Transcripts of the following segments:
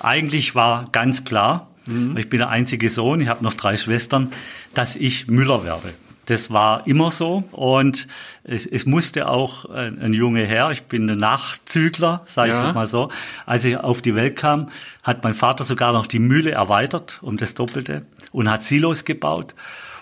Eigentlich war ganz klar, mhm. ich bin der einzige Sohn, ich habe noch drei Schwestern, dass ich Müller werde. Das war immer so und es, es musste auch ein, ein Junge her. Ich bin ein Nachzügler, sage ja. ich mal so. Als ich auf die Welt kam, hat mein Vater sogar noch die Mühle erweitert um das Doppelte und hat Silos gebaut.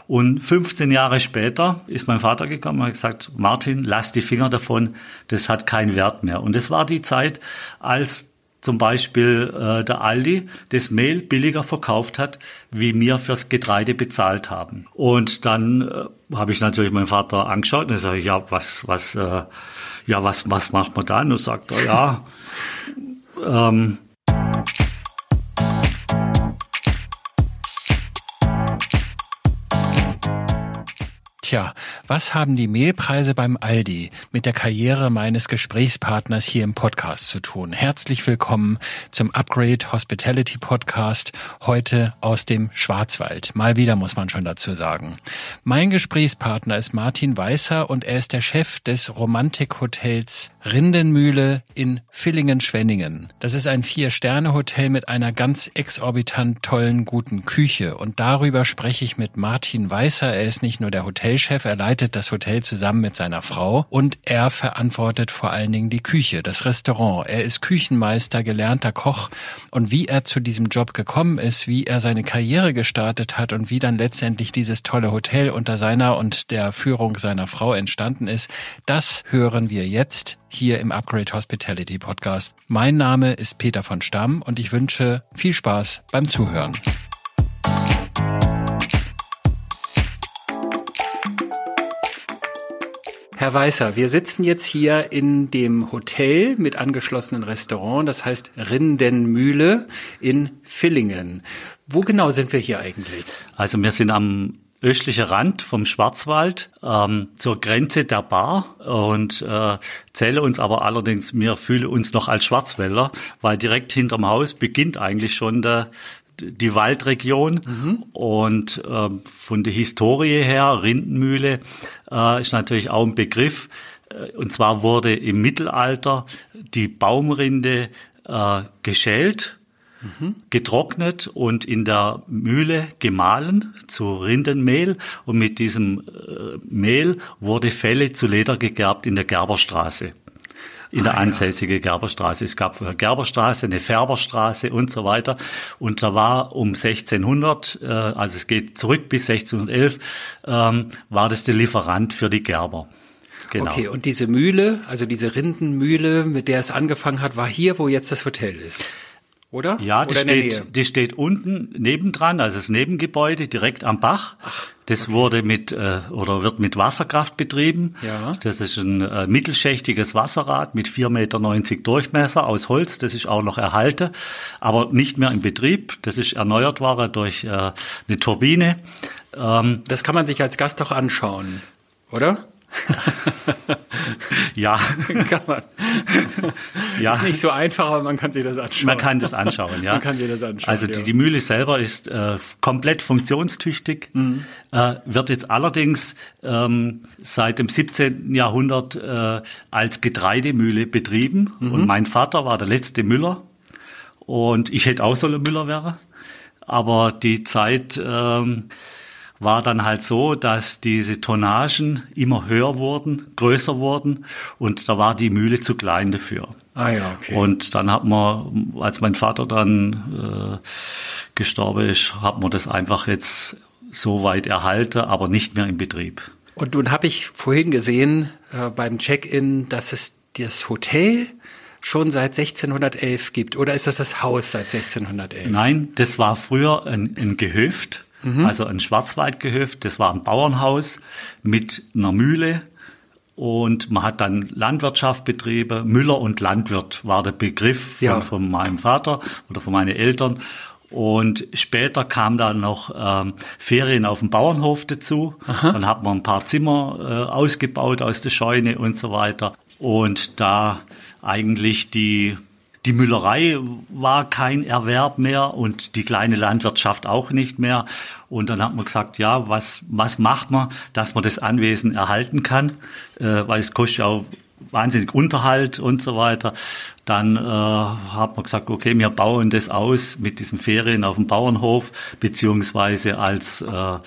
Und 15 Jahre später ist mein Vater gekommen und hat gesagt, Martin, lass die Finger davon, das hat keinen Wert mehr. Und das war die Zeit, als zum Beispiel äh, der Aldi das Mehl billiger verkauft hat, wie wir fürs Getreide bezahlt haben. Und dann äh, habe ich natürlich meinen Vater angeschaut und dann sage ich, ja, was, was, äh, ja, was, was macht man dann? Und sagt er, ja, ähm, Tja, was haben die Mehlpreise beim Aldi mit der Karriere meines Gesprächspartners hier im Podcast zu tun? Herzlich willkommen zum Upgrade Hospitality Podcast, heute aus dem Schwarzwald. Mal wieder muss man schon dazu sagen. Mein Gesprächspartner ist Martin Weißer und er ist der Chef des Romantikhotels Rindenmühle in Villingen-Schwenningen. Das ist ein Vier-Sterne-Hotel mit einer ganz exorbitant tollen, guten Küche. Und darüber spreche ich mit Martin Weißer. Er ist nicht nur der Hotel Hotelchef, er leitet das Hotel zusammen mit seiner Frau und er verantwortet vor allen Dingen die Küche, das Restaurant. Er ist Küchenmeister, gelernter Koch und wie er zu diesem Job gekommen ist, wie er seine Karriere gestartet hat und wie dann letztendlich dieses tolle Hotel unter seiner und der Führung seiner Frau entstanden ist, das hören wir jetzt hier im Upgrade Hospitality Podcast. Mein Name ist Peter von Stamm und ich wünsche viel Spaß beim Zuhören. Herr Weißer, wir sitzen jetzt hier in dem Hotel mit angeschlossenen Restaurant, das heißt Rindenmühle in Villingen. Wo genau sind wir hier eigentlich? Also wir sind am östlichen Rand vom Schwarzwald ähm, zur Grenze der Bar und äh, zähle uns aber allerdings, wir fühlen uns noch als Schwarzwälder, weil direkt hinterm Haus beginnt eigentlich schon der, die Waldregion mhm. und äh, von der Historie her, Rindenmühle äh, ist natürlich auch ein Begriff. Äh, und zwar wurde im Mittelalter die Baumrinde äh, geschält, mhm. getrocknet und in der Mühle gemahlen zu Rindenmehl. Und mit diesem äh, Mehl wurde Felle zu Leder gegerbt in der Gerberstraße in der ah, ansässigen Gerberstraße. Es gab eine Gerberstraße, eine Färberstraße und so weiter. Und da war um 1600, äh, also es geht zurück bis 1611, ähm, war das der Lieferant für die Gerber. Genau. Okay, und diese Mühle, also diese Rindenmühle, mit der es angefangen hat, war hier, wo jetzt das Hotel ist oder? Ja, die, oder steht, die steht unten nebendran, also das Nebengebäude direkt am Bach. Ach, das okay. wurde mit äh, oder wird mit Wasserkraft betrieben. Ja. Das ist ein äh, mittelschächtiges Wasserrad mit 4,90 Meter Durchmesser aus Holz. Das ist auch noch erhalten, aber nicht mehr in Betrieb. Das ist erneuert worden durch äh, eine Turbine. Ähm, das kann man sich als Gast auch anschauen, oder? ja. kann man. ja. Ist nicht so einfach, aber man kann sich das anschauen. Man kann das anschauen, ja. Man kann sich das anschauen. Also die, die Mühle selber ist äh, komplett funktionstüchtig, mhm. äh, wird jetzt allerdings ähm, seit dem 17. Jahrhundert äh, als Getreidemühle betrieben. Mhm. Und mein Vater war der letzte Müller. Und ich hätte auch so ein Müller wäre. Aber die Zeit ähm, war dann halt so, dass diese Tonnagen immer höher wurden, größer wurden und da war die Mühle zu klein dafür. Ah ja, okay. Und dann hat man, als mein Vater dann äh, gestorben ist, hat man das einfach jetzt so weit erhalten, aber nicht mehr in Betrieb. Und nun habe ich vorhin gesehen äh, beim Check-in, dass es das Hotel schon seit 1611 gibt. Oder ist das das Haus seit 1611? Nein, das war früher ein, ein Gehöft mhm. also ein Schwarzwaldgehöft. Das war ein Bauernhaus mit einer Mühle. Und man hat dann Landwirtschaft betrieben. Müller und Landwirt war der Begriff von, ja. von meinem Vater oder von meinen Eltern. Und später kam dann noch ähm, Ferien auf dem Bauernhof dazu. Aha. Dann hat man ein paar Zimmer äh, ausgebaut aus der Scheune und so weiter. Und da eigentlich die die Müllerei war kein Erwerb mehr und die kleine Landwirtschaft auch nicht mehr. Und dann hat man gesagt, ja, was, was macht man, dass man das Anwesen erhalten kann? Äh, weil es kostet ja auch wahnsinnig Unterhalt und so weiter. Dann äh, hat man gesagt, okay, wir bauen das aus mit diesen Ferien auf dem Bauernhof, beziehungsweise als äh,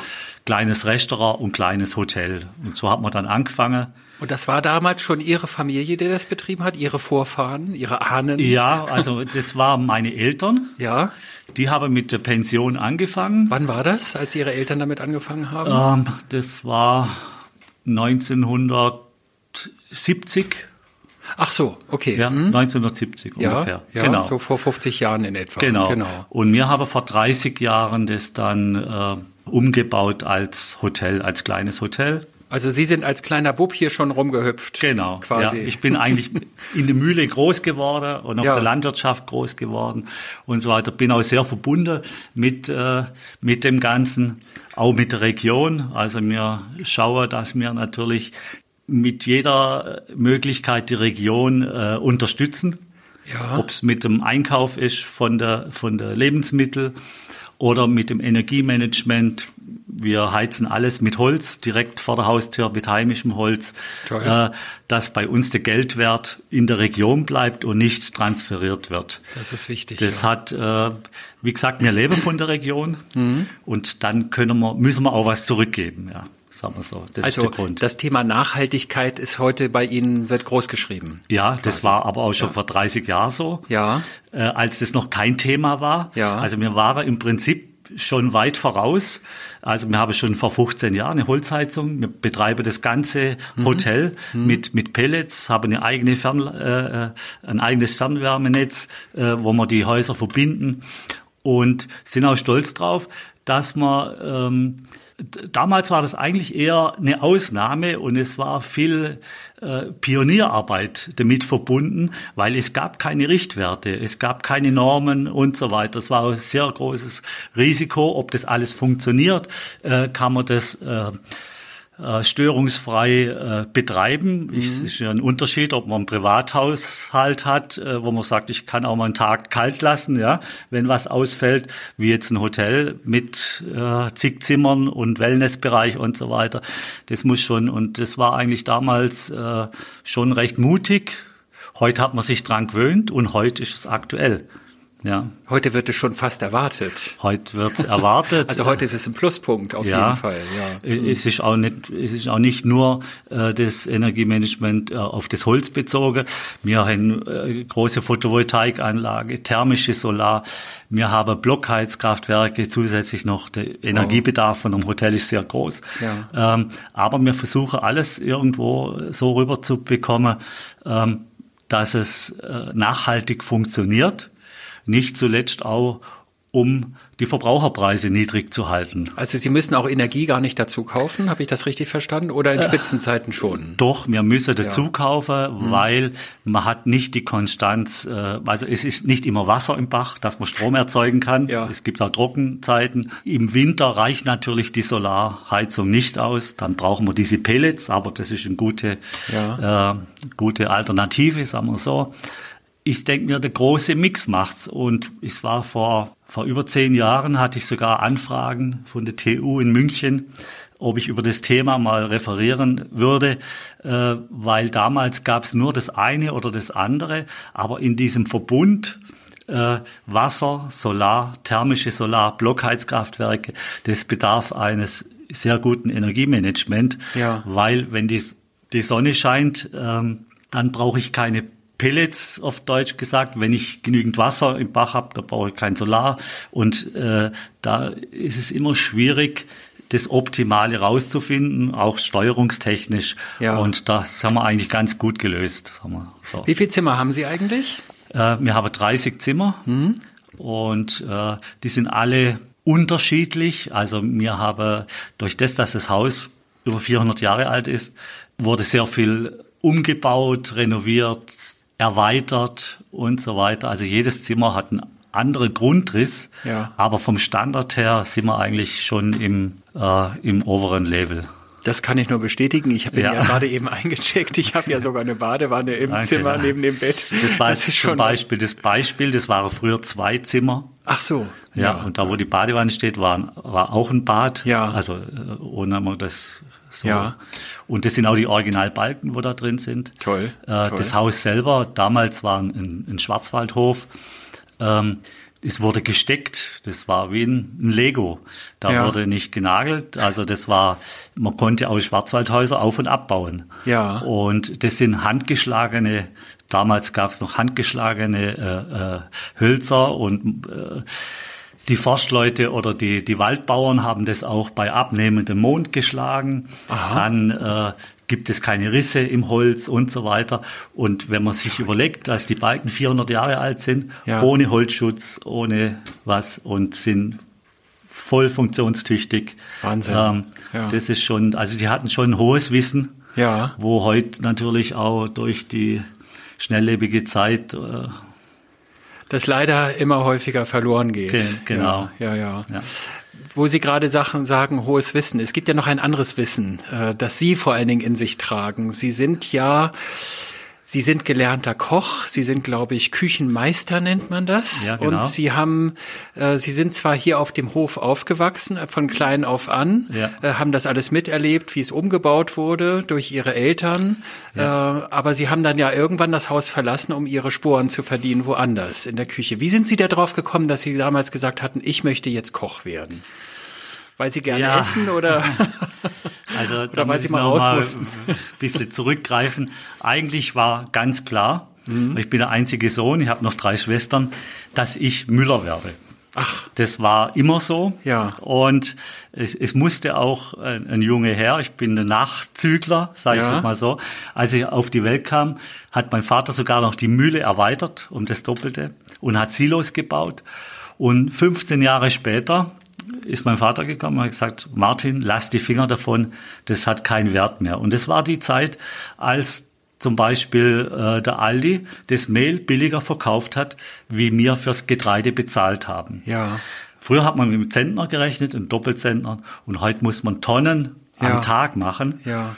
kleines Restaurant und kleines Hotel. Und so hat man dann angefangen. Und das war damals schon Ihre Familie, die das betrieben hat, Ihre Vorfahren, Ihre Ahnen? Ja, also das waren meine Eltern. Ja. Die haben mit der Pension angefangen. Wann war das, als Ihre Eltern damit angefangen haben? Ähm, das war 1970. Ach so, okay. Ja, hm. 1970 ja, ungefähr. Ja, genau. so vor 50 Jahren in etwa. Genau. genau. Und wir haben vor 30 Jahren das dann äh, umgebaut als Hotel, als kleines Hotel. Also Sie sind als kleiner Bub hier schon rumgehüpft. Genau. Quasi. Ja, ich bin eigentlich in der Mühle groß geworden und auf Ja. der Landwirtschaft groß geworden und so weiter. Bin auch sehr verbunden mit, äh, mit dem Ganzen, auch mit der Region. Also mir schaue, dass wir natürlich mit jeder Möglichkeit die Region äh, unterstützen. Ja. Ob es mit dem Einkauf ist von der, von der Lebensmittel oder mit dem Energiemanagement. Wir heizen alles mit Holz, direkt vor der Haustür mit heimischem Holz, Toll. äh, dass bei uns der Geldwert in der Region bleibt und nicht transferiert wird. Das ist wichtig. Das ja. hat, äh, wie gesagt, wir leben von der Region und dann können wir, müssen wir auch was zurückgeben, ja, sagen wir so. Das ist Also der Grund. das Thema Nachhaltigkeit ist heute bei Ihnen, wird groß geschrieben. Ja, das war aber auch schon vor 30 Jahren so. Ja. Äh, als das noch kein Thema war. Ja. Also wir waren im Prinzip schon weit voraus. Also wir haben schon vor 15 Jahren eine Holzheizung. Wir betreiben das ganze Mhm. Hotel mit, mit Pellets, haben eine eigene Fern, äh, ein eigenes Fernwärmenetz, äh, wo wir die Häuser verbinden und sind auch stolz drauf, dass wir ähm, Damals war das eigentlich eher eine Ausnahme und es war viel äh, Pionierarbeit damit verbunden, weil es gab keine Richtwerte, es gab keine Normen und so weiter. Es war ein sehr großes Risiko, ob das alles funktioniert, äh, kann man das äh, äh, störungsfrei äh, betreiben. Ich- Es ist ja ein Unterschied, ob man einen Privathaushalt hat, äh, wo man sagt, ich kann auch mal einen Tag kalt lassen, ja, wenn was ausfällt, wie jetzt ein Hotel mit äh, zig Zimmern und Wellnessbereich und so weiter. Das muss schon, und das war eigentlich damals äh, schon recht mutig. Heute hat man sich dran gewöhnt und heute ist es aktuell. Ja, Heute wird es schon fast erwartet. heute wird erwartet. Also heute ist es ein Pluspunkt auf jeden Fall. Ja. Es ist auch nicht, es ist auch nicht nur äh, das Energiemanagement äh, auf das Holz bezogen. Wir haben äh, große Photovoltaikanlage, thermische Solar. Wir haben Blockheizkraftwerke zusätzlich noch. Der Energiebedarf von einem Hotel ist sehr groß. Ja. Ähm, aber wir versuchen alles irgendwo so rüber zu bekommen, ähm, dass es äh, nachhaltig funktioniert. Nicht zuletzt auch, um die Verbraucherpreise niedrig zu halten. Also Sie müssen auch Energie gar nicht dazu kaufen, habe ich das richtig verstanden? Oder in Spitzenzeiten schon? Doch, wir müssen dazu kaufen, weil man hat nicht die Konstanz, äh, also es ist nicht immer Wasser im Bach, dass man Strom erzeugen kann. Ja. Es gibt auch Trockenzeiten. Im Winter reicht natürlich die Solarheizung nicht aus. Dann brauchen wir diese Pellets, aber das ist eine gute, Ja. äh, gute Alternative, sagen wir so. Ich denke mir, der große Mix macht's. Und ich war vor, vor über zehn Jahren, hatte ich sogar Anfragen von der TU in München, ob ich über das Thema mal referieren würde, äh, weil damals gab's nur das eine oder das andere, aber in diesem Verbund äh, Wasser, Solar, thermische Solar, Blockheizkraftwerke, das bedarf eines sehr guten Energiemanagement, Ja. weil wenn die, die Sonne scheint, ähm, dann brauche ich keine Pellets, auf Deutsch gesagt. Wenn ich genügend Wasser im Bach habe, da brauche ich kein Solar. Und äh, da ist es immer schwierig, das Optimale rauszufinden, auch steuerungstechnisch. Ja. Und das haben wir eigentlich ganz gut gelöst. Sagen wir so. Wie viele Zimmer haben Sie eigentlich? Äh, wir haben 30 Zimmer und äh, die sind alle unterschiedlich. Also wir haben durch das, dass das Haus über 400 Jahre alt ist, wurde sehr viel umgebaut, renoviert, erweitert und so weiter. Also jedes Zimmer hat einen anderen Grundriss, Ja. aber vom Standard her sind wir eigentlich schon im, äh, im oberen Level. Das kann ich nur bestätigen. Ich habe ja. Ja. gerade eben eingecheckt. Ich habe ja sogar eine Badewanne im Danke, Zimmer ja. neben dem Bett. Das war jetzt ist zum. Beispiel das Beispiel, das waren früher zwei Zimmer. Ach so. Ja, und da, wo die Badewanne steht, war, war auch ein Bad. Ja. Also, äh, ohne man das So. Ja. Und das sind auch die Originalbalken, wo da drin sind. Toll, Äh, toll. Das Haus selber, damals war ein, ein Schwarzwaldhof. Ähm, es wurde gesteckt, das war wie ein, ein Lego. Da Ja. wurde nicht genagelt. Also das war, man konnte aus Schwarzwaldhäuser auf- und abbauen. Ja. Und das sind handgeschlagene, damals gab es noch handgeschlagene äh, äh, Hölzer und äh, die Forstleute oder die, die Waldbauern haben das auch bei abnehmendem Mond geschlagen. Aha. Dann äh, gibt es keine Risse im Holz und so weiter. Und wenn man sich überlegt, dass die Balken 400 Jahre alt sind, Ja. ohne Holzschutz, ohne was und sind voll funktionstüchtig. Wahnsinn. Ähm, Ja. Das ist schon, also die hatten schon ein hohes Wissen, Ja. wo heute natürlich auch durch die schnelllebige Zeit äh, Das leider immer häufiger verloren geht. Ge- genau. Ja, ja, ja. ja. Wo Sie gerade Sachen sagen, hohes Wissen. Es gibt ja noch ein anderes Wissen, äh, das Sie vor allen Dingen in sich tragen. Sie sind ja, Sie sind gelernter Koch. Sie sind, glaube ich, Küchenmeister nennt man das. Ja, genau. Und Sie haben, äh, Sie sind zwar hier auf dem Hof aufgewachsen, äh, von klein auf an, Ja. äh, haben das alles miterlebt, wie es umgebaut wurde durch Ihre Eltern. Äh, aber Sie haben dann ja irgendwann das Haus verlassen, um Ihre Sporen zu verdienen woanders in der Küche. Wie sind Sie da drauf gekommen, dass Sie damals gesagt hatten, ich möchte jetzt Koch werden? Weil Sie gerne Ja. essen oder? Also da weil Sie ich mal raus mussten. ein bisschen zurückgreifen. Eigentlich war ganz klar, Mhm. ich bin der einzige Sohn, ich habe noch drei Schwestern, dass ich Müller werde. Ach, Das war immer so. Ja. Und es, es musste auch ein, ein Junge her. Ich bin ein Nachzügler, sage Ja. ich mal so. Als ich auf die Welt kam, hat mein Vater sogar noch die Mühle erweitert um das Doppelte und hat Silos gebaut. Und 15 Jahre später ist mein Vater gekommen und hat gesagt, Martin, lass die Finger davon, das hat keinen Wert mehr. Und das war die Zeit, als zum Beispiel äh, der Aldi das Mehl billiger verkauft hat, wie wir fürs Getreide bezahlt haben. ja. Früher hat man mit dem Zentner gerechnet, einem Doppelzentner, und heute muss man Tonnen Ja. am Tag machen. Ja.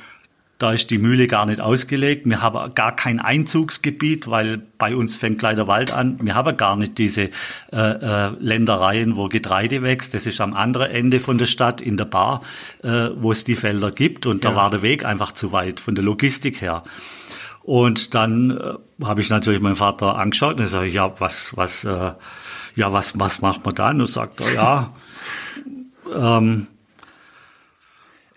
Da ist die Mühle gar nicht ausgelegt. Wir haben gar kein Einzugsgebiet, weil bei uns fängt gleich der Wald an. Wir haben gar nicht diese äh, äh, Ländereien, wo Getreide wächst. Das ist am anderen Ende von der Stadt in der Bar, äh, wo es die Felder gibt. Und Ja. da war der Weg einfach zu weit von der Logistik her. Und dann äh, habe ich natürlich meinen Vater angeschaut und sage ich, ja, was, was, äh, ja, was, was macht man dann? Und sagt er, ja, ähm,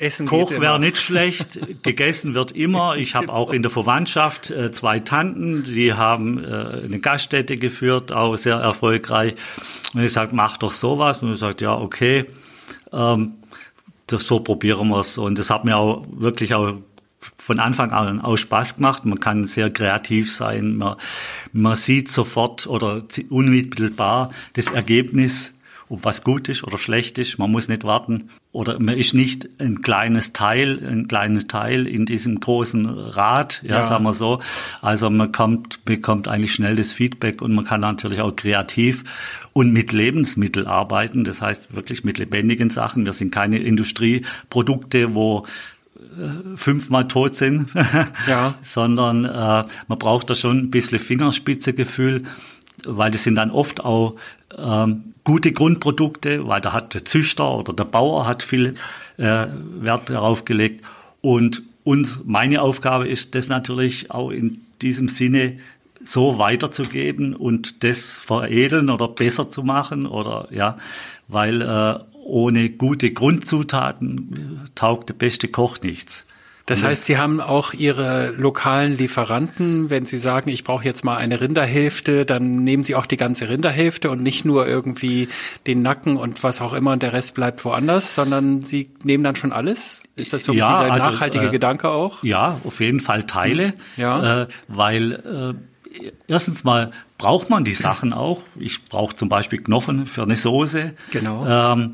Essen Koch wäre nicht schlecht, gegessen wird immer. Ich habe auch in der Verwandtschaft äh, zwei Tanten, die haben äh, eine Gaststätte geführt, auch sehr erfolgreich. Und ich sage, mach doch sowas. Und er sagt, ja, okay, ähm, das, so probieren wir es. Und das hat mir auch wirklich auch von Anfang an auch Spaß gemacht. Man kann sehr kreativ sein. Man, man sieht sofort oder unmittelbar das Ergebnis, ob was gut ist oder schlecht ist. Man muss nicht warten. Oder man ist nicht ein kleines Teil, ein kleiner Teil in diesem großen Rad, ja, Ja. sagen wir so. Also man kommt, bekommt eigentlich schnell das Feedback und man kann natürlich auch kreativ und mit Lebensmitteln arbeiten. Das heißt wirklich mit lebendigen Sachen. Wir sind keine Industrieprodukte, wo äh, fünfmal tot sind, Ja. sondern äh, man braucht da schon ein bisschen Fingerspitzegefühl, weil das sind dann oft auch ähm, gute Grundprodukte, weil da hat der Züchter oder der Bauer hat viel äh, Wert darauf gelegt. Und uns, meine Aufgabe ist das natürlich auch in diesem Sinne so weiterzugeben und das veredeln oder besser zu machen oder ja, weil äh, ohne gute Grundzutaten taugt der beste Koch nichts. Das heißt, Sie haben auch Ihre lokalen Lieferanten. Wenn Sie sagen, ich brauche jetzt mal eine Rinderhälfte, dann nehmen Sie auch die ganze Rinderhälfte und nicht nur irgendwie den Nacken und was auch immer und der Rest bleibt woanders, sondern Sie nehmen dann schon alles? Ist das so Ja, dieser also, nachhaltige äh, Gedanke auch? Ja, auf jeden Fall Teile, Ja. äh, weil äh, erstens mal braucht man die Sachen auch. Ich brauche zum Beispiel Knochen für eine Soße. Genau. Ähm,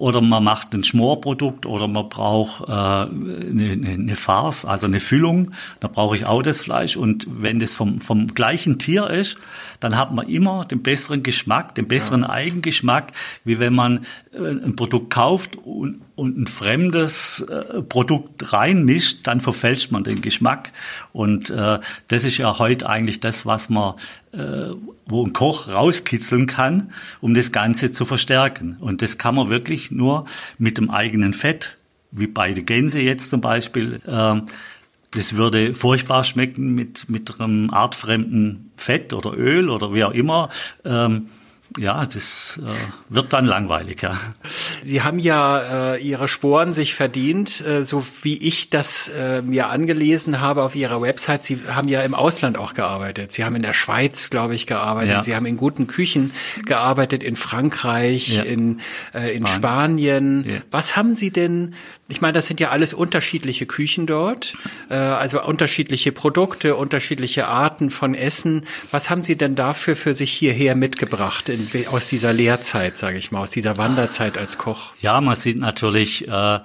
oder man macht ein Schmorprodukt oder man braucht äh, eine, eine, Farce, also eine Füllung. Da brauche ich auch das Fleisch. Und wenn das vom, vom gleichen Tier ist, dann hat man immer den besseren Geschmack, den besseren Eigengeschmack, wie wenn man äh, ein Produkt kauft und, und ein fremdes äh, Produkt reinmischt, dann verfälscht man den Geschmack. Und äh, das ist ja heute eigentlich das, was man, äh, wo ein Koch rauskitzeln kann, um das Ganze zu verstärken. Und das kann man wirklich nur mit dem eigenen Fett wie bei der Gänse jetzt zum Beispiel. Ähm, das würde furchtbar schmecken mit, mit einem artfremden Fett oder Öl oder wie auch immer. Ähm, ja, das äh, wird dann langweilig, ja. Sie haben ja äh, Ihre Sporen sich verdient, äh, so wie ich das äh, mir angelesen habe auf Ihrer Website. Sie haben ja im Ausland auch gearbeitet. Sie haben in der Schweiz, glaube ich, gearbeitet. Ja. Sie haben in guten Küchen gearbeitet, in Frankreich, ja. in, äh, in Spanien. Ja. Was haben Sie denn ich meine, das sind ja alles unterschiedliche Küchen dort, äh, also unterschiedliche Produkte, unterschiedliche Arten von Essen. Was haben Sie denn dafür für sich hierher mitgebracht in, aus dieser Lehrzeit, sage ich mal, aus dieser Wanderzeit als Koch? Ja, man sieht natürlich äh,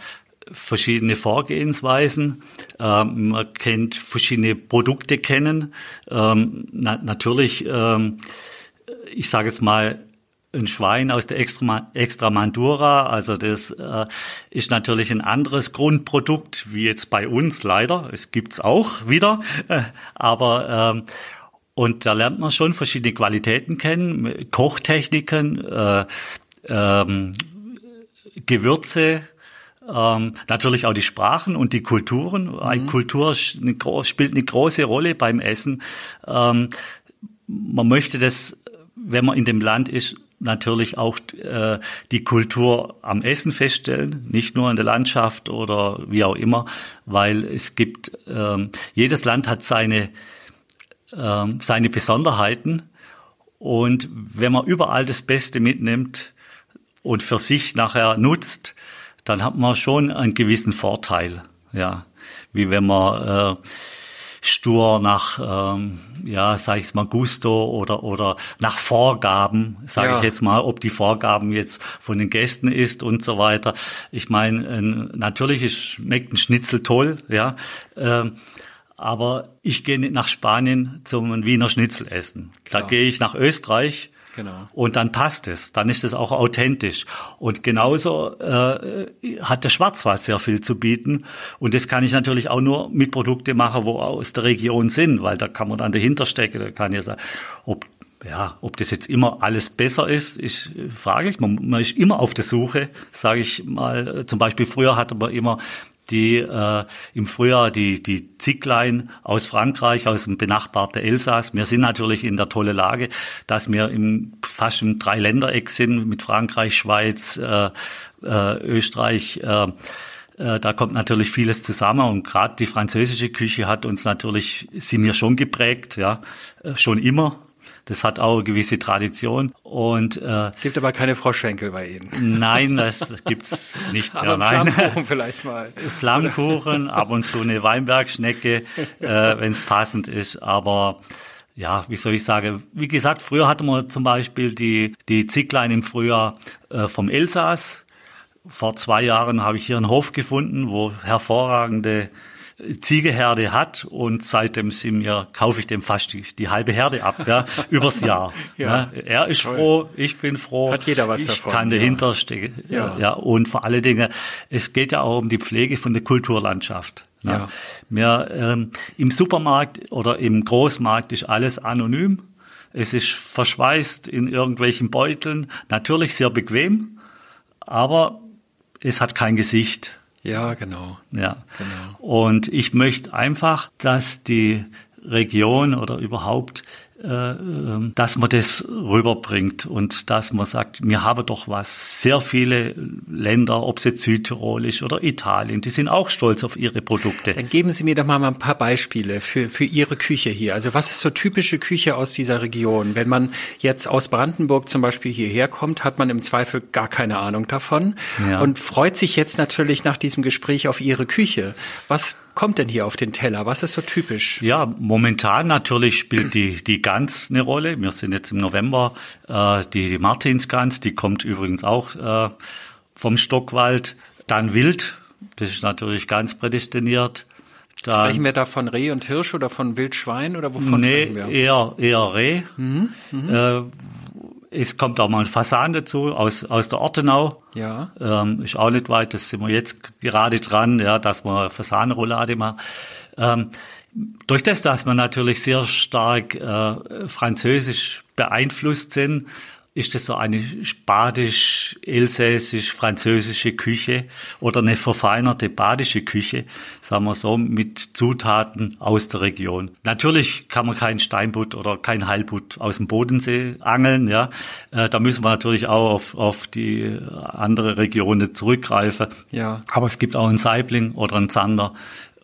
verschiedene Vorgehensweisen. Ähm, man kennt verschiedene Produkte kennen. Ähm, na, natürlich, ähm, ich sage jetzt mal, ein Schwein aus der Extramandura, also das äh, ist natürlich ein anderes Grundprodukt wie jetzt bei uns leider. Es gibt's auch wieder, äh, aber ähm, und da lernt man schon verschiedene Qualitäten kennen, Kochtechniken, äh, ähm, Gewürze, ähm, natürlich auch die Sprachen und die Kulturen. Mhm. Kultur spielt eine große Rolle beim Essen. Ähm, man möchte das, wenn man in dem Land ist, natürlich auch äh, die Kultur am Essen feststellen, nicht nur in der Landschaft oder wie auch immer, weil es gibt, ähm, jedes Land hat seine, ähm, seine Besonderheiten. Und wenn man überall das Beste mitnimmt und für sich nachher nutzt, dann hat man schon einen gewissen Vorteil, ja, wie wenn man äh, stur nach, ähm, ja, sage ich mal, Gusto oder oder nach Vorgaben, sage ja. ich jetzt mal, ob die Vorgaben jetzt von den Gästen ist und so weiter. Ich meine, äh, natürlich schmeckt ein Schnitzel toll, ja. Äh, aber ich gehe nicht nach Spanien zum Wiener Schnitzel essen. Klar. Da gehe ich nach Österreich Genau. Und dann passt es, dann ist es auch authentisch. Und genauso äh, hat der Schwarzwald sehr viel zu bieten. Und das kann ich natürlich auch nur mit Produkte machen, wo aus der Region sind, weil da kann man dann dahinter stecken. Da kann ja sagen, ob ja, ob das jetzt immer alles besser ist, ist fraglich. Man, man ist immer auf der Suche, sage ich mal. Zum Beispiel früher hatte man immer die äh, im Frühjahr die, die Zicklein aus Frankreich, aus dem benachbarten Elsass. Wir sind natürlich in der tolle Lage, dass wir im fast im Dreiländereck sind mit Frankreich, Schweiz, äh, äh, Österreich. Äh, äh, da kommt natürlich vieles zusammen und gerade die französische Küche hat uns natürlich, sie mir schon geprägt, ja, äh, schon immer das hat auch eine gewisse Tradition. Und äh, gibt aber keine Froschschenkel bei Ihnen. Nein, das gibt's nicht mehr. nein. Flammkuchen vielleicht mal. Flammkuchen, ab und zu eine Weinbergschnecke, äh, wenn es passend ist. Aber ja, wie soll ich sagen? Wie gesagt, früher hatten wir zum Beispiel die die Zicklein im Frühjahr äh, vom Elsass. Vor zwei Jahren habe ich hier einen Hof gefunden, wo hervorragende Ziegeherde hat und seitdem sind mir, kaufe ich dem fast die, die halbe Herde ab, ja, übers Jahr. ja, ne? Er ist toll. froh, ich bin froh. Hat jeder was ich davon. kann dahinter ja. stecken. Ja. ja. Und vor allen Dingen, es geht ja auch um die Pflege von der Kulturlandschaft. Ne? Ja. Mir, ähm, Im Supermarkt oder im Großmarkt ist alles anonym. Es ist verschweißt in irgendwelchen Beuteln. Natürlich sehr bequem, aber es hat kein Gesicht. Ja, genau. Ja. Genau. Und ich möchte einfach, dass die Region oder überhaupt dass man das rüberbringt und dass man sagt, wir haben doch was. Sehr viele Länder, ob es jetzt Südtirol ist oder Italien, die sind auch stolz auf ihre Produkte. Dann geben Sie mir doch mal ein paar Beispiele für, für Ihre Küche hier. Also was ist so typische Küche aus dieser Region? Wenn man jetzt aus Brandenburg zum Beispiel hierher kommt, hat man im Zweifel gar keine Ahnung davon ja. und freut sich jetzt natürlich nach diesem Gespräch auf Ihre Küche. Was kommt denn hier auf den Teller? Was ist so typisch? Ja, momentan natürlich spielt die, die Gans eine Rolle. Wir sind jetzt im November, äh, die, die Martinsgans, die kommt übrigens auch äh, vom Stockwald. Dann Wild, das ist natürlich ganz prädestiniert. Dann, sprechen wir da von Reh und Hirsch oder von Wildschwein oder wovon nee, sprechen wir? Eher, eher Reh. Mhm, mh. äh, es kommt auch mal ein Fasan dazu aus, aus der Ortenau. Ja. Ähm, ist auch nicht weit, das sind wir jetzt gerade dran, ja, dass wir Fasanenroulade machen. Ähm, durch das, dass wir natürlich sehr stark äh, französisch beeinflusst sind, ist das so eine spadisch, elsässisch, französische Küche oder eine verfeinerte badische Küche, sagen wir so, mit Zutaten aus der Region. Natürlich kann man kein Steinbutt oder kein Heilbutt aus dem Bodensee angeln, ja. Äh, da müssen wir natürlich auch auf, auf die andere Regionen zurückgreifen. Ja. Aber es gibt auch einen Saibling oder einen Zander,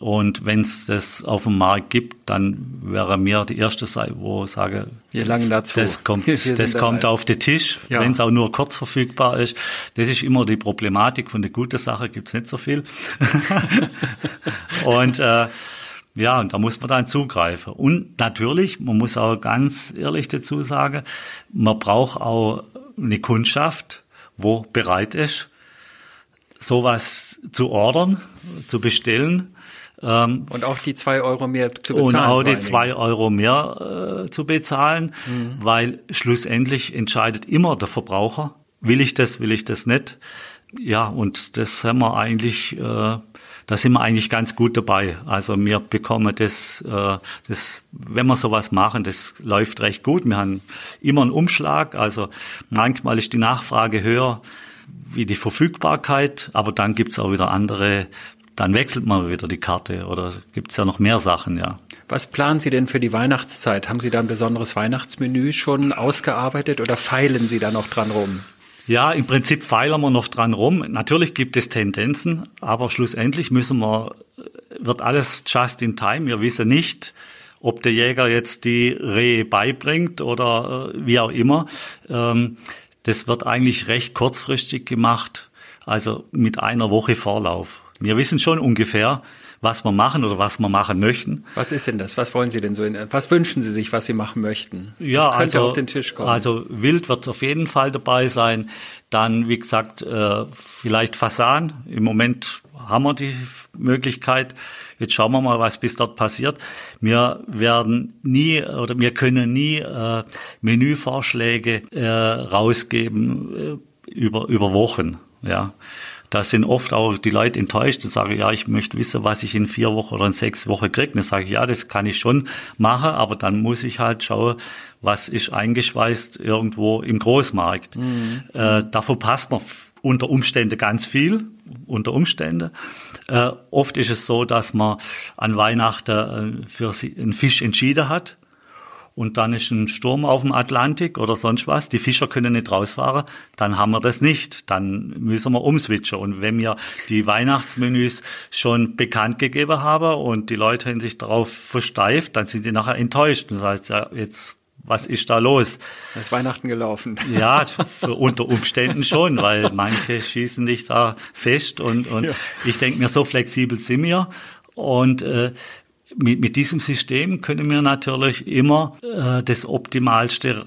und wenn es das auf dem Markt gibt, dann wäre mir die erste Seite, wo ich sage, Wir langen dazu. das kommt, das kommt auf den Tisch, ja. wenn es auch nur kurz verfügbar ist. Das ist immer die Problematik. Von der guten Sache gibt's nicht so viel. und äh, ja, und da muss man dann zugreifen. Und natürlich, man muss auch ganz ehrlich dazu sagen, man braucht auch eine Kundschaft, wo bereit ist, sowas zu ordern, zu bestellen ähm, und auch die zwei Euro mehr zu bezahlen. Und auch die zwei Euro mehr äh, zu bezahlen, mhm. weil schlussendlich entscheidet immer der Verbraucher, will ich das, will ich das nicht. Ja, und das haben wir eigentlich, äh, da sind wir eigentlich ganz gut dabei. Also wir bekommen das, äh, das, wenn wir sowas machen, das läuft recht gut. Wir haben immer einen Umschlag, also manchmal ist die Nachfrage höher wie die Verfügbarkeit, aber dann gibt's auch wieder andere dann wechselt man wieder die Karte oder gibt's ja noch mehr Sachen, ja. Was planen Sie denn für die Weihnachtszeit? Haben Sie da ein besonderes Weihnachtsmenü schon ausgearbeitet oder feilen Sie da noch dran rum? Ja, im Prinzip feilen wir noch dran rum. Natürlich gibt es Tendenzen, aber schlussendlich müssen wir, wird alles just in time. Wir wissen nicht, ob der Jäger jetzt die Rehe beibringt oder äh, wie auch immer. Ähm, das wird eigentlich recht kurzfristig gemacht, also mit einer Woche Vorlauf. Wir wissen schon ungefähr, was wir machen oder was wir machen möchten. Was ist denn das? Was wollen Sie denn so? In, was wünschen Sie sich, was Sie machen möchten? Ja, das könnte also, auf den Tisch kommen. Also Wild wird auf jeden Fall dabei sein. Dann, wie gesagt, äh, vielleicht Fasan. Im Moment haben wir die Möglichkeit. Jetzt schauen wir mal, was bis dort passiert. Wir werden nie oder wir können nie äh, Menüvorschläge äh, rausgeben äh, über über Wochen. Ja, da sind oft auch die Leute enttäuscht und sagen, ja, ich möchte wissen, was ich in vier Wochen oder in sechs Wochen kriege. Dann sage ich, ja, das kann ich schon machen, aber dann muss ich halt schauen, was ist eingeschweißt irgendwo im Großmarkt. Mhm. Äh, da verpasst man unter Umständen ganz viel, unter Umständen. Äh, oft ist es so, dass man an Weihnachten äh, für einen Fisch entschieden hat und dann ist ein Sturm auf dem Atlantik oder sonst was, die Fischer können nicht rausfahren, dann haben wir das nicht. Dann müssen wir umswitchen. Und wenn wir die Weihnachtsmenüs schon bekannt gegeben haben und die Leute haben sich darauf versteift, dann sind die nachher enttäuscht. Das heißt, ja, jetzt was ist da los? Es ist Weihnachten gelaufen. Ja, für, unter Umständen schon, weil manche schießen dich da fest und, und ja. ich denke mir, so flexibel sind wir. Und äh, mit, mit diesem System können wir natürlich immer äh, das Optimalste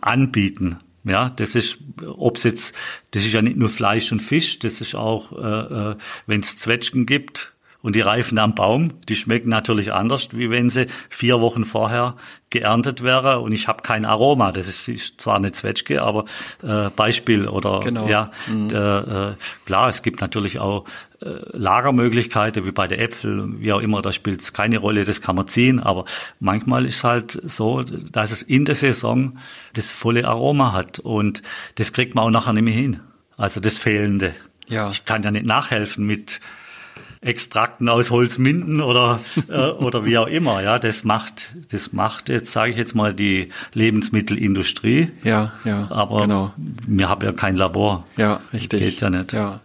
anbieten. Ja, das ist, ob's jetzt, das ist ja nicht nur Fleisch und Fisch, das ist auch, äh, äh wenn es Zwetschgen gibt, und die reifen am Baum, die schmecken natürlich anders, wie wenn sie vier Wochen vorher geerntet wäre und ich habe kein Aroma. Das ist, ist zwar eine Zwetschge, aber äh, Beispiel oder genau. ja, mhm. äh, klar, es gibt natürlich auch äh, Lagermöglichkeiten wie bei der Äpfel, wie auch immer, da spielt es keine Rolle, das kann man ziehen, aber manchmal ist halt so, dass es in der Saison das volle Aroma hat und das kriegt man auch nachher nicht mehr hin. Also das Fehlende. Ja. Ich kann ja nicht nachhelfen mit Extrakten aus Holzminden oder äh, oder wie auch immer. Ja, das macht das macht jetzt sage ich jetzt mal die Lebensmittelindustrie. Ja, ja. Aber genau. wir haben ja kein Labor. Ja, richtig. Geht ja nicht. Ja.